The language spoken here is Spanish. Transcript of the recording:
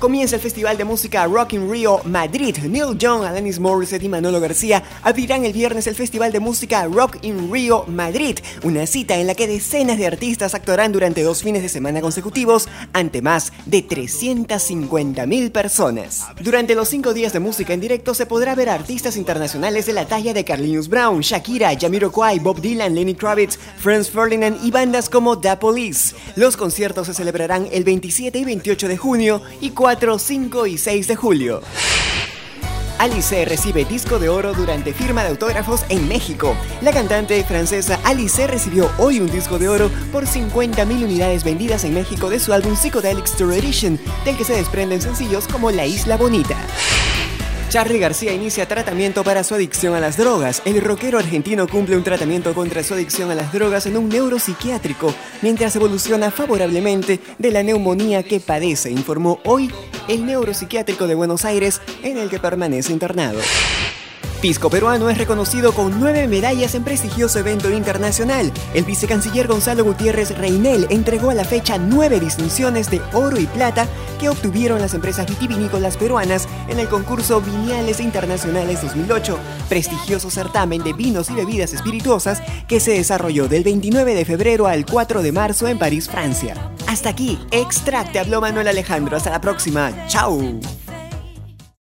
Comienza el Festival de Música Rock in Rio Madrid. Neil Young, Alanis Morissette y Manolo García abrirán el viernes el Festival de Música Rock in Rio Madrid, una cita en la que decenas de artistas actuarán durante dos fines de semana consecutivos ante más de 350.000 personas. Durante los cinco días de música en directo se podrá ver artistas internacionales de la talla de Carlinhos Brown, Shakira, Jamiroquai, Bob Dylan, Lenny Kravitz, Franz Ferdinand y bandas como The Police. Los conciertos se celebrarán el 27 y 28 de junio y 4, 5 y 6 de julio. Alice recibe disco de oro durante firma de autógrafos en México. La cantante francesa Alice recibió hoy un disco de oro por 50.000 unidades vendidas en México de su álbum Psychedelic Tour Edition, del que se desprenden sencillos como La Isla Bonita. Charlie García inicia tratamiento para su adicción a las drogas. El rockero argentino cumple un tratamiento contra su adicción a las drogas en un neuropsiquiátrico, mientras evoluciona favorablemente de la neumonía que padece, informó hoy el neuropsiquiátrico de Buenos Aires, en el que permanece internado. Pisco peruano es reconocido con nueve medallas en prestigioso evento internacional. El vicecanciller Gonzalo Gutiérrez Reinel entregó a la fecha nueve distinciones de oro y plata que obtuvieron las empresas vitivinícolas peruanas en el concurso Viñales Internacionales 2008, prestigioso certamen de vinos y bebidas espirituosas que se desarrolló del 29 de febrero al 4 de marzo en París, Francia. Hasta aquí, Extract, te habló Manuel Alejandro. Hasta la próxima. Chao.